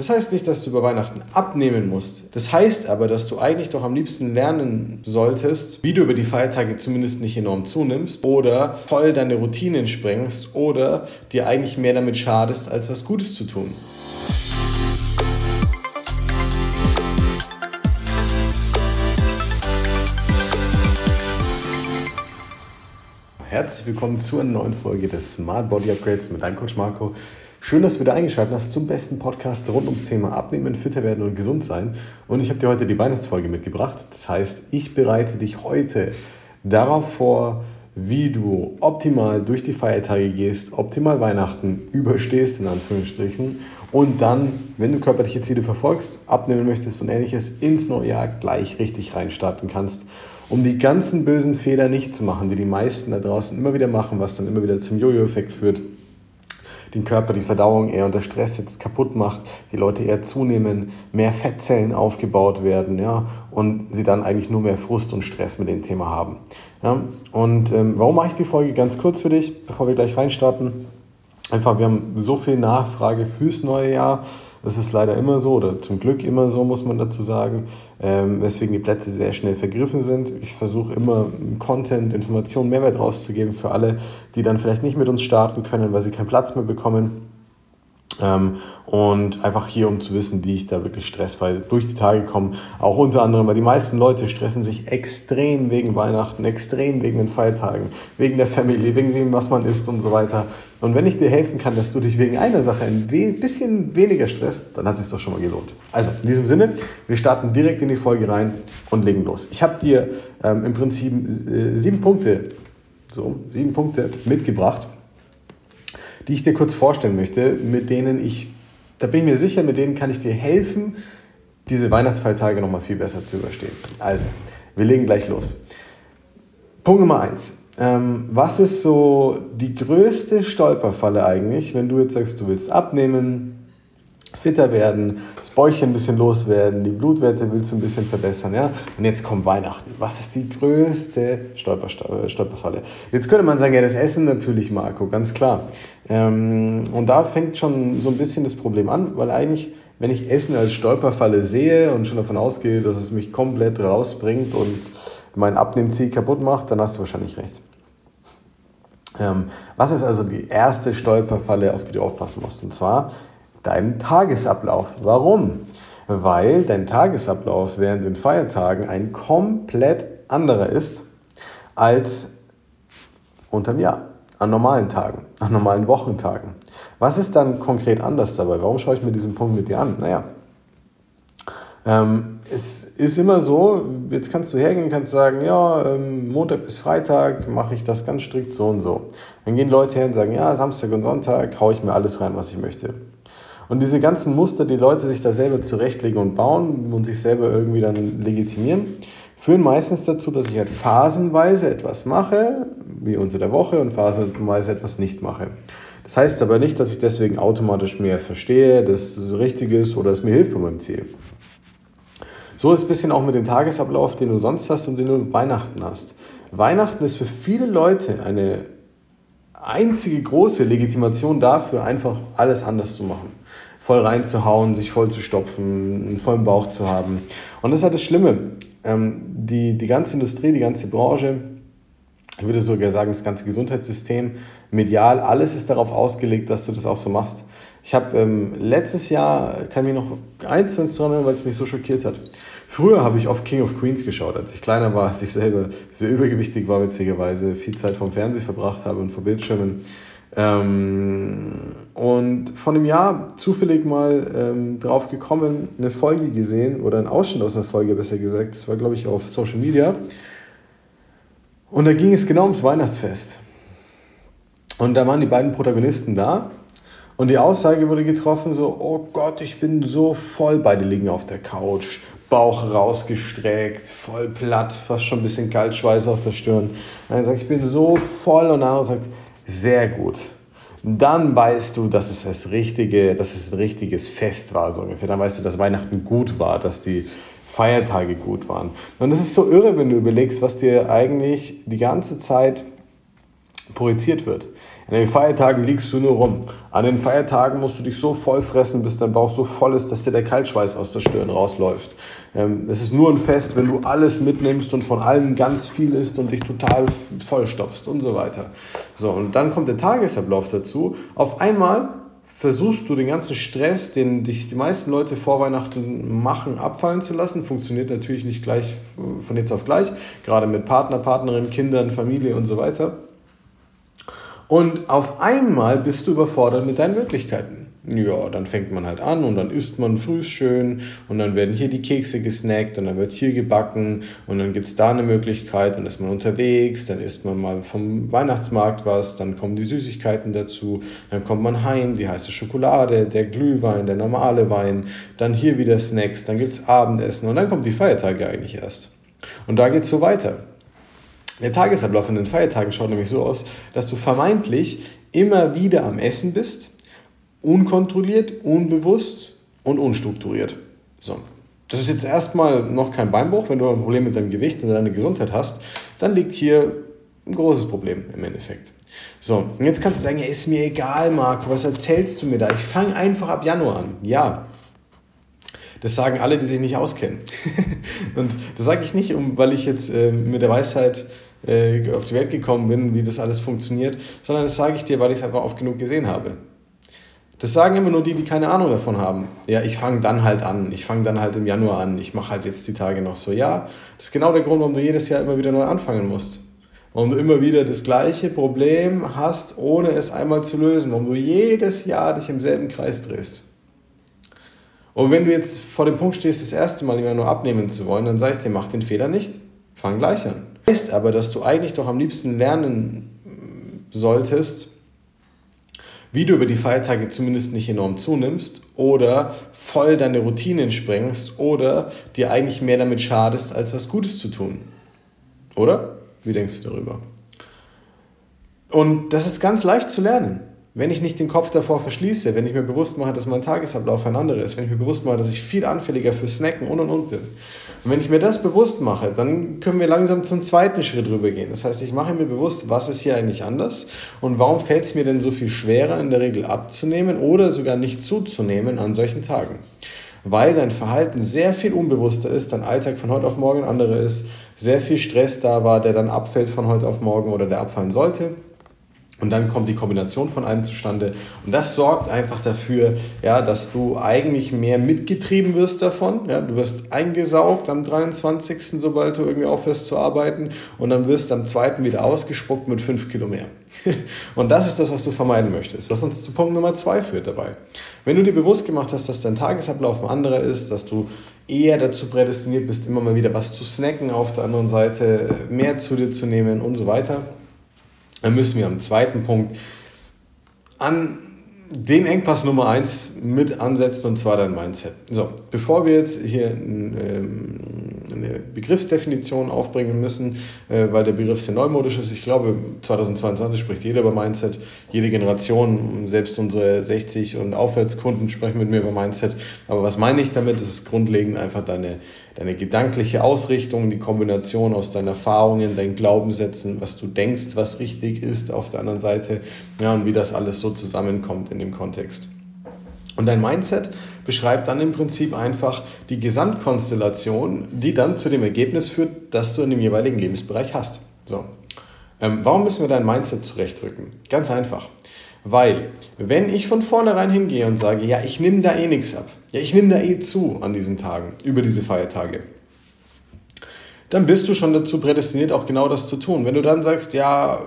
Das heißt nicht, dass du über Weihnachten abnehmen musst. Das heißt aber, dass du eigentlich doch am liebsten lernen solltest, wie du über die Feiertage zumindest nicht enorm zunimmst oder voll deine Routinen sprengst oder dir eigentlich mehr damit schadest, als was Gutes zu tun. Herzlich willkommen zu einer neuen Folge des Smart Body Upgrades mit deinem Coach Marco. Schön, dass du wieder eingeschaltet hast zum besten Podcast rund ums Thema Abnehmen, fitter werden und gesund sein. Und ich habe dir heute die Weihnachtsfolge mitgebracht. Das heißt, ich bereite dich heute darauf vor, wie du optimal durch die Feiertage gehst, optimal Weihnachten überstehst, in Anführungsstrichen, und dann, wenn du körperliche Ziele verfolgst, abnehmen möchtest und ähnliches, ins neue Jahr gleich richtig reinstarten kannst, um die ganzen bösen Fehler nicht zu machen, die die meisten da draußen immer wieder machen, was dann immer wieder zum Jojo-Effekt führt den Körper, die Verdauung eher unter Stress jetzt kaputt macht, die Leute eher zunehmen, mehr Fettzellen aufgebaut werden ja, und sie dann eigentlich nur mehr Frust und Stress mit dem Thema haben. Ja. Und ähm, warum mache ich die Folge ganz kurz für dich, bevor wir gleich reinstarten? Einfach, wir haben so viel Nachfrage fürs neue Jahr das ist leider immer so oder zum Glück immer so, muss man dazu sagen, ähm, weswegen die Plätze sehr schnell vergriffen sind. Ich versuche immer Content, Informationen, Mehrwert rauszugeben für alle, die dann vielleicht nicht mit uns starten können, weil sie keinen Platz mehr bekommen. Ähm, und einfach hier, um zu wissen, wie ich da wirklich stressfrei durch die Tage komme. Auch unter anderem, weil die meisten Leute stressen sich extrem wegen Weihnachten, extrem wegen den Feiertagen, wegen der Familie, wegen dem, was man isst und so weiter. Und wenn ich dir helfen kann, dass du dich wegen einer Sache ein bisschen weniger stresst, dann hat es sich doch schon mal gelohnt. Also, in diesem Sinne, wir starten direkt in die Folge rein und legen los. Ich habe dir ähm, im Prinzip äh, sieben Punkte, so, sieben Punkte mitgebracht die ich dir kurz vorstellen möchte, mit denen ich, da bin ich mir sicher, mit denen kann ich dir helfen, diese Weihnachtsfeiertage nochmal viel besser zu überstehen. Also, wir legen gleich los. Punkt Nummer eins. Ähm, was ist so die größte Stolperfalle eigentlich, wenn du jetzt sagst, du willst abnehmen, fitter werden, das Bäuchchen ein bisschen loswerden, die Blutwerte willst du ein bisschen verbessern, ja? Und jetzt kommt Weihnachten. Was ist die größte Stolper, äh, Stolperfalle? Jetzt könnte man sagen, ja, das Essen natürlich, Marco, ganz klar. Ähm, und da fängt schon so ein bisschen das Problem an, weil eigentlich, wenn ich Essen als Stolperfalle sehe und schon davon ausgehe, dass es mich komplett rausbringt und mein Abnehmziel kaputt macht, dann hast du wahrscheinlich recht. Ähm, was ist also die erste Stolperfalle, auf die du aufpassen musst? Und zwar deinen Tagesablauf. Warum? Weil dein Tagesablauf während den Feiertagen ein komplett anderer ist als unterm Jahr, an normalen Tagen, an normalen Wochentagen. Was ist dann konkret anders dabei? Warum schaue ich mir diesen Punkt mit dir an? Naja, ähm, es ist immer so, jetzt kannst du hergehen kannst sagen, ja, ähm, Montag bis Freitag mache ich das ganz strikt so und so. Dann gehen Leute her und sagen, ja, Samstag und Sonntag haue ich mir alles rein, was ich möchte. Und diese ganzen Muster, die Leute sich da selber zurechtlegen und bauen und sich selber irgendwie dann legitimieren, führen meistens dazu, dass ich halt phasenweise etwas mache, wie unter der Woche, und phasenweise etwas nicht mache. Das heißt aber nicht, dass ich deswegen automatisch mehr verstehe, dass es richtig ist oder es mir hilft bei meinem Ziel. So ist es ein bisschen auch mit dem Tagesablauf, den du sonst hast und den du Weihnachten hast. Weihnachten ist für viele Leute eine einzige große Legitimation dafür, einfach alles anders zu machen voll reinzuhauen, sich voll zu stopfen, einen vollen Bauch zu haben. Und das ist halt das Schlimme. Ähm, die, die ganze Industrie, die ganze Branche, ich würde sogar sagen, das ganze Gesundheitssystem, medial, alles ist darauf ausgelegt, dass du das auch so machst. Ich habe ähm, letztes Jahr, kann mich noch eins zu eins dran erinnern, weil es mich so schockiert hat. Früher habe ich oft King of Queens geschaut, als ich kleiner war, als ich selber sehr übergewichtig war, witzigerweise, viel Zeit vom Fernsehen verbracht habe und vor Bildschirmen. Ähm, und von dem Jahr zufällig mal ähm, drauf gekommen, eine Folge gesehen oder einen Ausschnitt aus einer Folge besser gesagt. Das war, glaube ich, auf Social Media. Und da ging es genau ums Weihnachtsfest. Und da waren die beiden Protagonisten da. Und die Aussage wurde getroffen, so, oh Gott, ich bin so voll. Beide liegen auf der Couch, Bauch rausgestreckt, voll platt, fast schon ein bisschen Kaltschweiß auf der Stirn. Und er sagt, ich bin so voll. Und der sagt, sehr gut. Dann weißt du, dass es das richtige, dass es ein richtiges Fest war, so ungefähr. Dann weißt du, dass Weihnachten gut war, dass die Feiertage gut waren. Und das ist so irre, wenn du überlegst, was dir eigentlich die ganze Zeit projiziert wird. An den Feiertagen liegst du nur rum. An den Feiertagen musst du dich so voll fressen, bis dein Bauch so voll ist, dass dir der Kaltschweiß aus der Stirn rausläuft. Ähm, es ist nur ein Fest, wenn du alles mitnimmst und von allem ganz viel isst und dich total vollstopfst und so weiter. So, und dann kommt der Tagesablauf dazu. Auf einmal versuchst du den ganzen Stress, den dich die meisten Leute vor Weihnachten machen, abfallen zu lassen. Funktioniert natürlich nicht gleich von jetzt auf gleich, gerade mit Partner, Partnerin, Kindern, Familie und so weiter. Und auf einmal bist du überfordert mit deinen Möglichkeiten. Ja, dann fängt man halt an und dann isst man früh schön und dann werden hier die Kekse gesnackt und dann wird hier gebacken und dann gibt es da eine Möglichkeit, dann ist man unterwegs, dann isst man mal vom Weihnachtsmarkt was, dann kommen die Süßigkeiten dazu, dann kommt man heim, die heiße Schokolade, der Glühwein, der normale Wein, dann hier wieder Snacks, dann gibt es Abendessen und dann kommen die Feiertage eigentlich erst. Und da geht es so weiter. Der Tagesablauf in den Feiertagen schaut nämlich so aus, dass du vermeintlich immer wieder am Essen bist, unkontrolliert, unbewusst und unstrukturiert. So. Das ist jetzt erstmal noch kein Beinbruch. Wenn du ein Problem mit deinem Gewicht und deiner Gesundheit hast, dann liegt hier ein großes Problem im Endeffekt. So, und jetzt kannst du sagen, ja, ist mir egal, Marco, was erzählst du mir da? Ich fange einfach ab Januar an. Ja, das sagen alle, die sich nicht auskennen. und das sage ich nicht, weil ich jetzt äh, mit der Weisheit äh, auf die Welt gekommen bin, wie das alles funktioniert, sondern das sage ich dir, weil ich es einfach oft genug gesehen habe. Das sagen immer nur die, die keine Ahnung davon haben. Ja, ich fange dann halt an. Ich fange dann halt im Januar an. Ich mache halt jetzt die Tage noch so. Ja, das ist genau der Grund, warum du jedes Jahr immer wieder neu anfangen musst. Warum du immer wieder das gleiche Problem hast, ohne es einmal zu lösen. Warum du jedes Jahr dich im selben Kreis drehst. Und wenn du jetzt vor dem Punkt stehst, das erste Mal immer nur abnehmen zu wollen, dann sage ich dir, mach den Fehler nicht. Fang gleich an. Heißt aber, dass du eigentlich doch am liebsten lernen solltest, wie du über die Feiertage zumindest nicht enorm zunimmst oder voll deine Routinen sprengst oder dir eigentlich mehr damit schadest, als was Gutes zu tun. Oder? Wie denkst du darüber? Und das ist ganz leicht zu lernen. Wenn ich nicht den Kopf davor verschließe, wenn ich mir bewusst mache, dass mein Tagesablauf ein anderer ist, wenn ich mir bewusst mache, dass ich viel anfälliger für Snacken und und und bin. Und wenn ich mir das bewusst mache, dann können wir langsam zum zweiten Schritt rübergehen. Das heißt, ich mache mir bewusst, was ist hier eigentlich anders und warum fällt es mir denn so viel schwerer, in der Regel abzunehmen oder sogar nicht zuzunehmen an solchen Tagen. Weil dein Verhalten sehr viel unbewusster ist, dein Alltag von heute auf morgen ein anderer ist, sehr viel Stress da war, der dann abfällt von heute auf morgen oder der abfallen sollte und dann kommt die Kombination von allem zustande. Und das sorgt einfach dafür, ja, dass du eigentlich mehr mitgetrieben wirst davon. Ja, du wirst eingesaugt am 23., sobald du irgendwie aufhörst zu arbeiten. Und dann wirst du am 2. wieder ausgespuckt mit 5 Kilo mehr. Und das ist das, was du vermeiden möchtest. Was uns zu Punkt Nummer 2 führt dabei. Wenn du dir bewusst gemacht hast, dass dein Tagesablauf ein anderer ist, dass du eher dazu prädestiniert bist, immer mal wieder was zu snacken auf der anderen Seite, mehr zu dir zu nehmen und so weiter dann müssen wir am zweiten Punkt an den Engpass Nummer 1 mit ansetzen und zwar dein Mindset. So, bevor wir jetzt hier ähm, eine Begriffsdefinition aufbringen müssen, äh, weil der Begriff sehr neumodisch ist. Ich glaube, 2022 spricht jeder über Mindset, jede Generation, selbst unsere 60 und Aufwärtskunden sprechen mit mir über Mindset. Aber was meine ich damit? Das ist grundlegend einfach deine deine gedankliche Ausrichtung, die Kombination aus deinen Erfahrungen, deinen Glaubenssätzen, was du denkst, was richtig ist auf der anderen Seite, ja, und wie das alles so zusammenkommt in dem Kontext. Und dein Mindset beschreibt dann im Prinzip einfach die Gesamtkonstellation, die dann zu dem Ergebnis führt, das du in dem jeweiligen Lebensbereich hast. So. Ähm, warum müssen wir dein Mindset zurechtrücken? Ganz einfach. Weil, wenn ich von vornherein hingehe und sage, ja, ich nehme da eh nichts ab, ja, ich nehme da eh zu an diesen Tagen, über diese Feiertage, dann bist du schon dazu prädestiniert, auch genau das zu tun. Wenn du dann sagst, ja,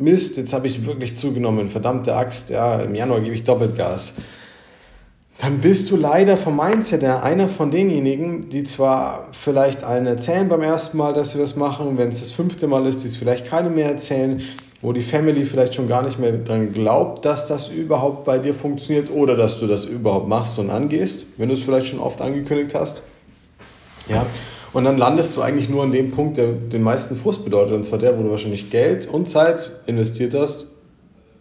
Mist, jetzt habe ich wirklich zugenommen, verdammte Axt, ja, im Januar gebe ich doppelt Gas, dann bist du leider vom Mindset her einer von denjenigen, die zwar vielleicht allen erzählen beim ersten Mal, dass sie das machen, wenn es das fünfte Mal ist, die es vielleicht keine mehr erzählen, wo die Family vielleicht schon gar nicht mehr dran glaubt, dass das überhaupt bei dir funktioniert oder dass du das überhaupt machst und angehst, wenn du es vielleicht schon oft angekündigt hast. Ja, und dann landest du eigentlich nur an dem Punkt, der den meisten Frust bedeutet, und zwar der, wo du wahrscheinlich Geld und Zeit investiert hast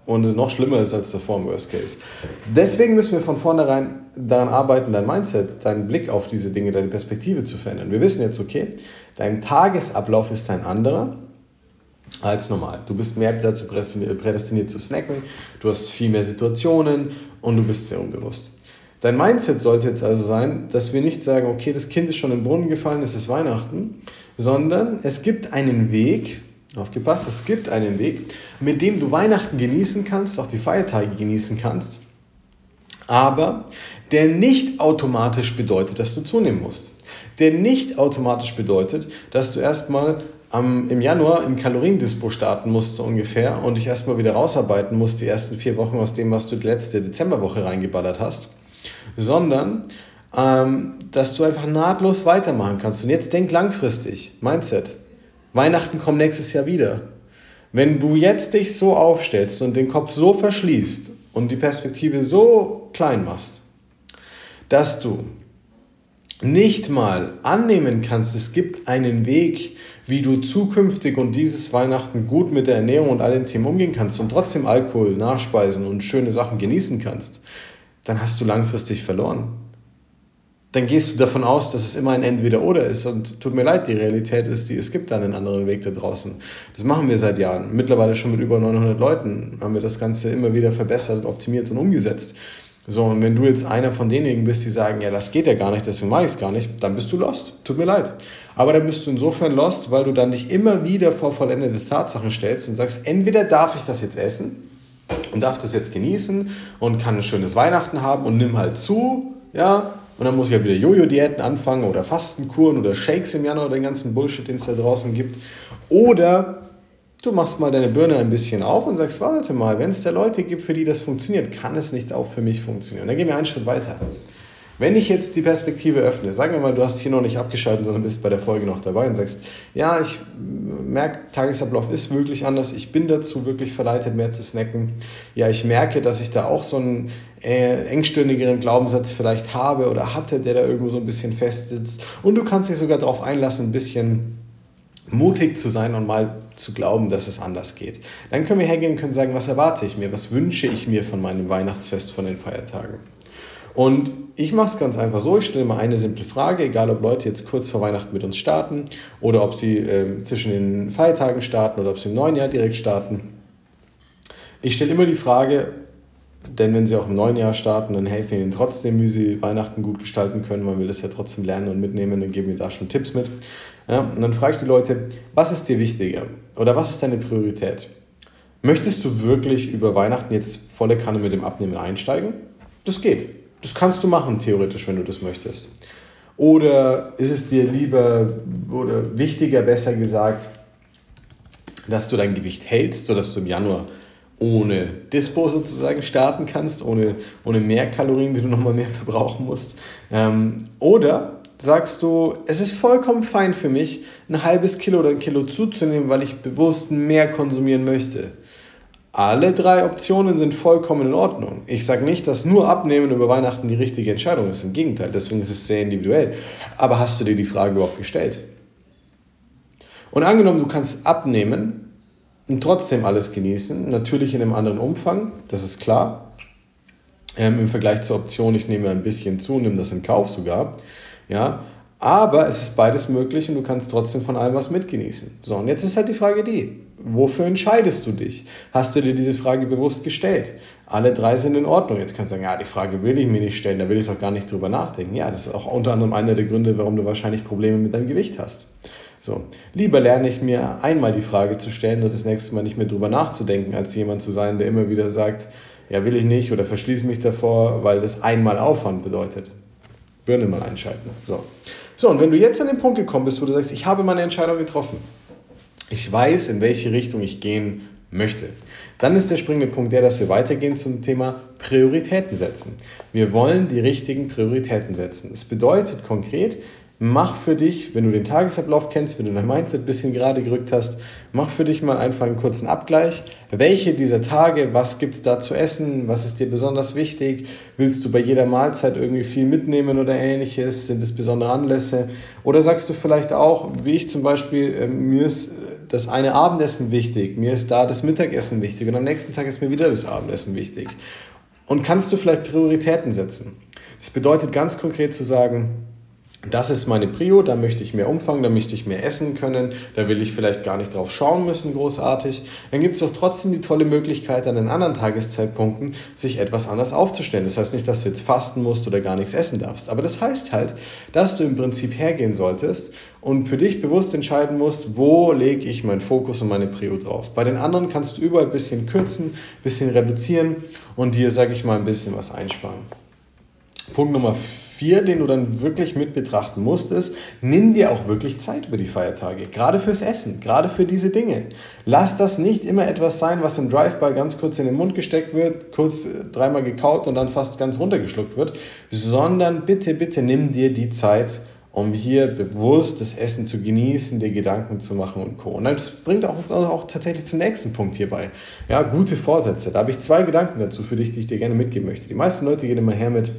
und es noch schlimmer ist als davor im Worst Case. Deswegen müssen wir von vornherein daran arbeiten, dein Mindset, deinen Blick auf diese Dinge, deine Perspektive zu verändern. Wir wissen jetzt, okay, dein Tagesablauf ist ein anderer als normal. Du bist mehr dazu prädestiniert zu snacken, du hast viel mehr Situationen und du bist sehr unbewusst. Dein Mindset sollte jetzt also sein, dass wir nicht sagen, okay, das Kind ist schon in den Brunnen gefallen, es ist Weihnachten, sondern es gibt einen Weg, aufgepasst, es gibt einen Weg, mit dem du Weihnachten genießen kannst, auch die Feiertage genießen kannst, aber der nicht automatisch bedeutet, dass du zunehmen musst. Der nicht automatisch bedeutet, dass du erstmal am, im Januar im Kaloriendispo starten musst, so ungefähr, und dich erstmal wieder rausarbeiten musst, die ersten vier Wochen aus dem, was du die letzte Dezemberwoche reingeballert hast, sondern ähm, dass du einfach nahtlos weitermachen kannst. Und jetzt denk langfristig, Mindset. Weihnachten kommt nächstes Jahr wieder. Wenn du jetzt dich so aufstellst und den Kopf so verschließt und die Perspektive so klein machst, dass du nicht mal annehmen kannst, es gibt einen Weg, wie du zukünftig und dieses Weihnachten gut mit der Ernährung und all den Themen umgehen kannst und trotzdem Alkohol, Nachspeisen und schöne Sachen genießen kannst, dann hast du langfristig verloren. Dann gehst du davon aus, dass es immer ein Entweder-Oder ist. Und tut mir leid, die Realität ist die, es gibt da einen anderen Weg da draußen. Das machen wir seit Jahren. Mittlerweile schon mit über 900 Leuten haben wir das Ganze immer wieder verbessert, optimiert und umgesetzt. So, und wenn du jetzt einer von denjenigen bist, die sagen, ja, das geht ja gar nicht, deswegen mache ich es gar nicht, dann bist du lost. Tut mir leid. Aber dann bist du insofern lost, weil du dann dich immer wieder vor vollendete Tatsachen stellst und sagst, entweder darf ich das jetzt essen und darf das jetzt genießen und kann ein schönes Weihnachten haben und nimm halt zu, ja, und dann muss ich halt wieder Jojo-Diäten anfangen oder Fastenkuren oder Shakes im Januar oder den ganzen Bullshit, den es da draußen gibt. Oder Du machst mal deine Birne ein bisschen auf und sagst, warte mal, wenn es da Leute gibt, für die das funktioniert, kann es nicht auch für mich funktionieren. Dann gehen wir einen Schritt weiter. Wenn ich jetzt die Perspektive öffne, sagen wir mal, du hast hier noch nicht abgeschaltet, sondern bist bei der Folge noch dabei und sagst, ja, ich merke, Tagesablauf ist wirklich anders, ich bin dazu wirklich verleitet, mehr zu snacken. Ja, ich merke, dass ich da auch so einen äh, engstirnigeren Glaubenssatz vielleicht habe oder hatte, der da irgendwo so ein bisschen festsitzt. Und du kannst dich sogar darauf einlassen, ein bisschen mutig zu sein und mal zu glauben, dass es anders geht. Dann können wir hergehen und können sagen, was erwarte ich mir, was wünsche ich mir von meinem Weihnachtsfest, von den Feiertagen. Und ich mache es ganz einfach so, ich stelle mal eine simple Frage, egal ob Leute jetzt kurz vor Weihnachten mit uns starten oder ob sie äh, zwischen den Feiertagen starten oder ob sie im neuen Jahr direkt starten. Ich stelle immer die Frage, denn wenn sie auch im neuen Jahr starten, dann helfen wir ihnen trotzdem, wie sie Weihnachten gut gestalten können. Man will das ja trotzdem lernen und mitnehmen und geben wir da schon Tipps mit. Ja, und dann frage ich die Leute, was ist dir wichtiger oder was ist deine Priorität? Möchtest du wirklich über Weihnachten jetzt volle Kanne mit dem Abnehmen einsteigen? Das geht. Das kannst du machen, theoretisch, wenn du das möchtest. Oder ist es dir lieber oder wichtiger, besser gesagt, dass du dein Gewicht hältst, sodass du im Januar ohne Dispo sozusagen starten kannst, ohne, ohne mehr Kalorien, die du nochmal mehr verbrauchen musst. Ähm, oder sagst du, es ist vollkommen fein für mich, ein halbes Kilo oder ein Kilo zuzunehmen, weil ich bewusst mehr konsumieren möchte. Alle drei Optionen sind vollkommen in Ordnung. Ich sage nicht, dass nur Abnehmen über Weihnachten die richtige Entscheidung ist. Im Gegenteil, deswegen ist es sehr individuell. Aber hast du dir die Frage überhaupt gestellt? Und angenommen, du kannst abnehmen und trotzdem alles genießen, natürlich in einem anderen Umfang, das ist klar. Ähm, Im Vergleich zur Option, ich nehme ein bisschen zu, nehme das in Kauf sogar. Ja? Aber es ist beides möglich und du kannst trotzdem von allem was mitgenießen. So, und jetzt ist halt die Frage die, wofür entscheidest du dich? Hast du dir diese Frage bewusst gestellt? Alle drei sind in Ordnung. Jetzt kannst du sagen, ja, die Frage will ich mir nicht stellen, da will ich doch gar nicht drüber nachdenken. Ja, das ist auch unter anderem einer der Gründe, warum du wahrscheinlich Probleme mit deinem Gewicht hast. So, lieber lerne ich mir einmal die Frage zu stellen und das nächste Mal nicht mehr drüber nachzudenken, als jemand zu sein, der immer wieder sagt, ja, will ich nicht oder verschließe mich davor, weil das einmal Aufwand bedeutet. Birne mal einschalten. So. so, und wenn du jetzt an den Punkt gekommen bist, wo du sagst, ich habe meine Entscheidung getroffen, ich weiß, in welche Richtung ich gehen möchte, dann ist der springende Punkt der, dass wir weitergehen zum Thema Prioritäten setzen. Wir wollen die richtigen Prioritäten setzen. Es bedeutet konkret, mach für dich, wenn du den Tagesablauf kennst, wenn du dein Mindset ein bisschen gerade gerückt hast, mach für dich mal einfach einen kurzen Abgleich. Welche dieser Tage, was gibt es da zu essen, was ist dir besonders wichtig? Willst du bei jeder Mahlzeit irgendwie viel mitnehmen oder ähnliches? Sind es besondere Anlässe? Oder sagst du vielleicht auch, wie ich zum Beispiel, äh, mir ist das eine Abendessen wichtig, mir ist da das Mittagessen wichtig und am nächsten Tag ist mir wieder das Abendessen wichtig. Und kannst du vielleicht Prioritäten setzen? Das bedeutet ganz konkret zu sagen, das ist meine Prio, da möchte ich mehr Umfang, da möchte ich mehr essen können, da will ich vielleicht gar nicht drauf schauen müssen, großartig. Dann gibt es doch trotzdem die tolle Möglichkeit, an den anderen Tageszeitpunkten sich etwas anders aufzustellen. Das heißt nicht, dass du jetzt fasten musst oder gar nichts essen darfst, aber das heißt halt, dass du im Prinzip hergehen solltest und für dich bewusst entscheiden musst, wo lege ich meinen Fokus und meine Prio drauf. Bei den anderen kannst du überall ein bisschen kürzen, ein bisschen reduzieren und dir, sage ich mal, ein bisschen was einsparen. Punkt Nummer vier, den du dann wirklich mit betrachten musst, ist, nimm dir auch wirklich Zeit über die Feiertage. Gerade fürs Essen, gerade für diese Dinge. Lass das nicht immer etwas sein, was im Drive-By ganz kurz in den Mund gesteckt wird, kurz äh, dreimal gekaut und dann fast ganz runtergeschluckt wird, sondern bitte, bitte nimm dir die Zeit, um hier bewusst das Essen zu genießen, dir Gedanken zu machen und Co. Und das bringt auch uns auch tatsächlich zum nächsten Punkt hierbei. Ja, gute Vorsätze. Da habe ich zwei Gedanken dazu für dich, die ich dir gerne mitgeben möchte. Die meisten Leute gehen immer her mit,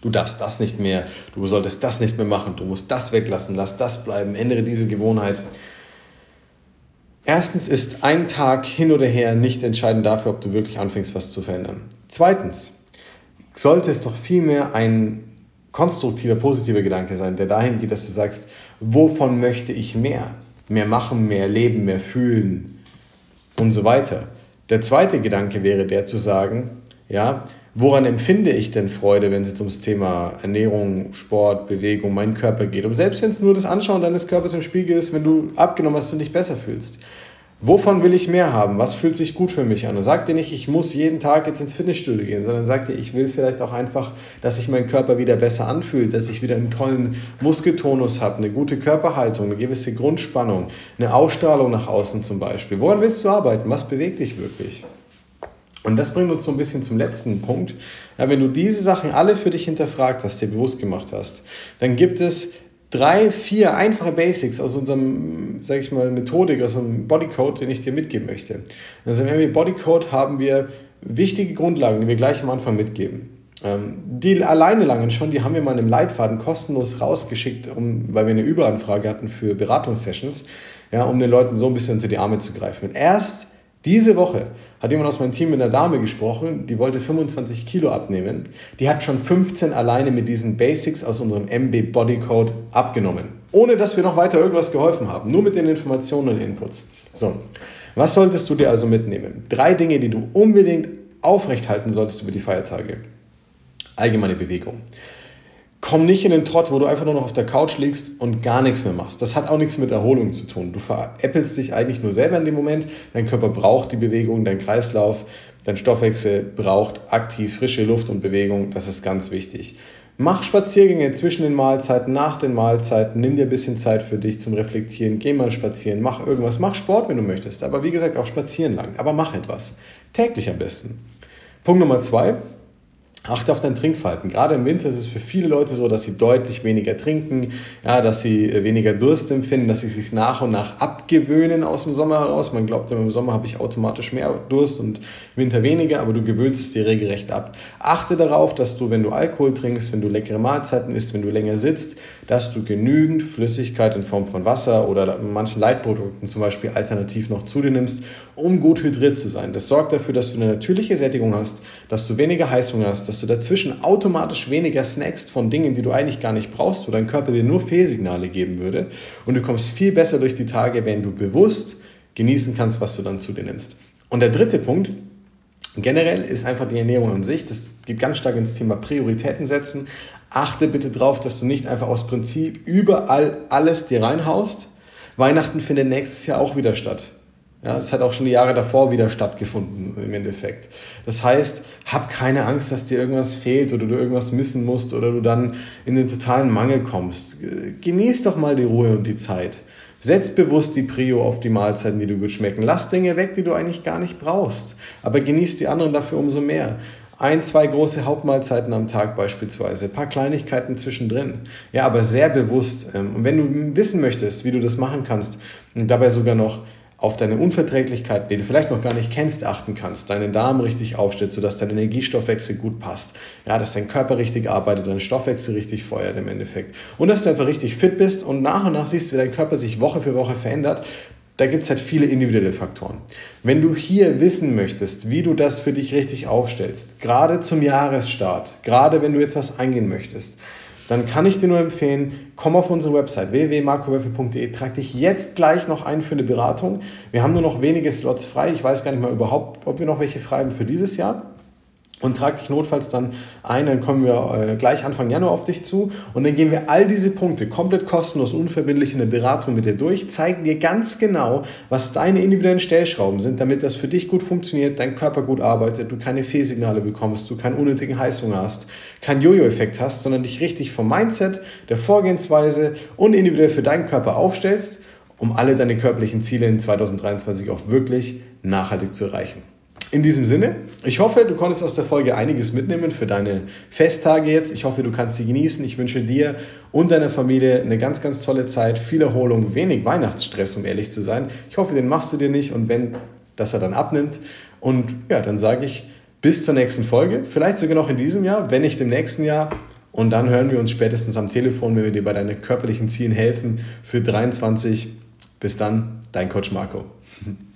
Du darfst das nicht mehr, du solltest das nicht mehr machen, du musst das weglassen, lass das bleiben, ändere diese Gewohnheit. Erstens ist ein Tag hin oder her nicht entscheidend dafür, ob du wirklich anfängst, was zu verändern. Zweitens sollte es doch vielmehr ein konstruktiver, positiver Gedanke sein, der dahin geht, dass du sagst, wovon möchte ich mehr? Mehr machen, mehr leben, mehr fühlen und so weiter. Der zweite Gedanke wäre der zu sagen, ja, Woran empfinde ich denn Freude, wenn es jetzt ums Thema Ernährung, Sport, Bewegung, meinen Körper geht? Und selbst wenn es nur das Anschauen deines Körpers im Spiegel ist, wenn du abgenommen hast und dich besser fühlst. Wovon will ich mehr haben? Was fühlt sich gut für mich an? Und sag dir nicht, ich muss jeden Tag jetzt ins Fitnessstudio gehen, sondern sag dir, ich will vielleicht auch einfach, dass sich mein Körper wieder besser anfühlt, dass ich wieder einen tollen Muskeltonus habe, eine gute Körperhaltung, eine gewisse Grundspannung, eine Ausstrahlung nach außen zum Beispiel. Woran willst du arbeiten? Was bewegt dich wirklich? Und das bringt uns so ein bisschen zum letzten Punkt. Ja, wenn du diese Sachen alle für dich hinterfragt hast, dir bewusst gemacht hast, dann gibt es drei, vier einfache Basics aus unserem, sage ich mal, Methodik, aus unserem Bodycode, den ich dir mitgeben möchte. Also im Bodycode haben wir wichtige Grundlagen, die wir gleich am Anfang mitgeben. Ähm, die alleine langen schon, die haben wir mal in einem Leitfaden kostenlos rausgeschickt, um, weil wir eine Überanfrage hatten für Beratungssessions, ja, um den Leuten so ein bisschen unter die Arme zu greifen. Erst diese Woche hat jemand aus meinem Team mit einer Dame gesprochen, die wollte 25 Kilo abnehmen. Die hat schon 15 alleine mit diesen Basics aus unserem MB Bodycode abgenommen. Ohne dass wir noch weiter irgendwas geholfen haben. Nur mit den Informationen und Inputs. So, was solltest du dir also mitnehmen? Drei Dinge, die du unbedingt aufrechthalten solltest über die Feiertage. Allgemeine Bewegung komm nicht in den Trott, wo du einfach nur noch auf der Couch liegst und gar nichts mehr machst. Das hat auch nichts mit Erholung zu tun. Du veräppelst dich eigentlich nur selber in dem Moment. Dein Körper braucht die Bewegung, dein Kreislauf, dein Stoffwechsel braucht aktiv frische Luft und Bewegung. Das ist ganz wichtig. Mach Spaziergänge zwischen den Mahlzeiten, nach den Mahlzeiten, nimm dir ein bisschen Zeit für dich zum Reflektieren, geh mal spazieren, mach irgendwas, mach Sport, wenn du möchtest, aber wie gesagt auch spazieren lang, aber mach etwas. Täglich am besten. Punkt Nummer zwei, Achte auf dein Trinkverhalten. Gerade im Winter ist es für viele Leute so, dass sie deutlich weniger trinken, ja, dass sie äh, weniger Durst empfinden, dass sie sich nach und nach abgewöhnen aus dem Sommer heraus. Man glaubt, im Sommer habe ich automatisch mehr Durst und im Winter weniger, aber du gewöhnst es dir regelrecht ab. Achte darauf, dass du, wenn du Alkohol trinkst, wenn du leckere Mahlzeiten isst, wenn du länger sitzt, dass du genügend Flüssigkeit in Form von Wasser oder manchen Leitprodukten zum Beispiel alternativ noch zu dir nimmst, um gut hydriert zu sein. Das sorgt dafür, dass du eine natürliche Sättigung hast, dass du weniger Heißhunger hast, dass du dazwischen automatisch weniger snackst von Dingen, die du eigentlich gar nicht brauchst, wo dein Körper dir nur Fehlsignale geben würde. Und du kommst viel besser durch die Tage, wenn du bewusst genießen kannst, was du dann zu dir nimmst. Und der dritte Punkt, generell ist einfach die Ernährung an sich. Das geht ganz stark ins Thema Prioritäten setzen. Achte bitte darauf, dass du nicht einfach aus Prinzip überall alles dir reinhaust. Weihnachten findet nächstes Jahr auch wieder statt. Ja, das hat auch schon die Jahre davor wieder stattgefunden im Endeffekt. Das heißt, hab keine Angst, dass dir irgendwas fehlt oder du irgendwas missen musst oder du dann in den totalen Mangel kommst. Genieß doch mal die Ruhe und die Zeit. Setz bewusst die Prio auf die Mahlzeiten, die du gut schmecken. Lass Dinge weg, die du eigentlich gar nicht brauchst. Aber genieß die anderen dafür umso mehr. Ein, zwei große Hauptmahlzeiten am Tag beispielsweise, ein paar Kleinigkeiten zwischendrin. Ja, aber sehr bewusst. Ähm, und wenn du wissen möchtest, wie du das machen kannst und dabei sogar noch auf deine Unverträglichkeiten, die du vielleicht noch gar nicht kennst, achten kannst, deinen Darm richtig aufstellt, sodass dein Energiestoffwechsel gut passt, ja, dass dein Körper richtig arbeitet, dein Stoffwechsel richtig feuert im Endeffekt und dass du einfach richtig fit bist und nach und nach siehst, wie dein Körper sich Woche für Woche verändert, da gibt es halt viele individuelle Faktoren. Wenn du hier wissen möchtest, wie du das für dich richtig aufstellst, gerade zum Jahresstart, gerade wenn du jetzt was eingehen möchtest, dann kann ich dir nur empfehlen, komm auf unsere Website www.markowölfe.de, trag dich jetzt gleich noch ein für eine Beratung. Wir haben nur noch wenige Slots frei. Ich weiß gar nicht mal überhaupt, ob wir noch welche frei haben für dieses Jahr und trag dich notfalls dann ein, dann kommen wir äh, gleich Anfang Januar auf dich zu und dann gehen wir all diese Punkte komplett kostenlos, unverbindlich in der Beratung mit dir durch, zeigen dir ganz genau, was deine individuellen Stellschrauben sind, damit das für dich gut funktioniert, dein Körper gut arbeitet, du keine Fehlsignale bekommst, du keinen unnötigen Heißhunger hast, keinen Jojo-Effekt hast, sondern dich richtig vom Mindset, der Vorgehensweise und individuell für deinen Körper aufstellst, um alle deine körperlichen Ziele in 2023 auch wirklich nachhaltig zu erreichen. In diesem Sinne, ich hoffe, du konntest aus der Folge einiges mitnehmen für deine Festtage jetzt. Ich hoffe, du kannst sie genießen. Ich wünsche dir und deiner Familie eine ganz, ganz tolle Zeit, viel Erholung, wenig Weihnachtsstress, um ehrlich zu sein. Ich hoffe, den machst du dir nicht und wenn, dass er dann abnimmt. Und ja, dann sage ich bis zur nächsten Folge, vielleicht sogar noch in diesem Jahr, wenn nicht im nächsten Jahr. Und dann hören wir uns spätestens am Telefon, wenn wir dir bei deinen körperlichen Zielen helfen für 23. Bis dann, dein Coach Marco.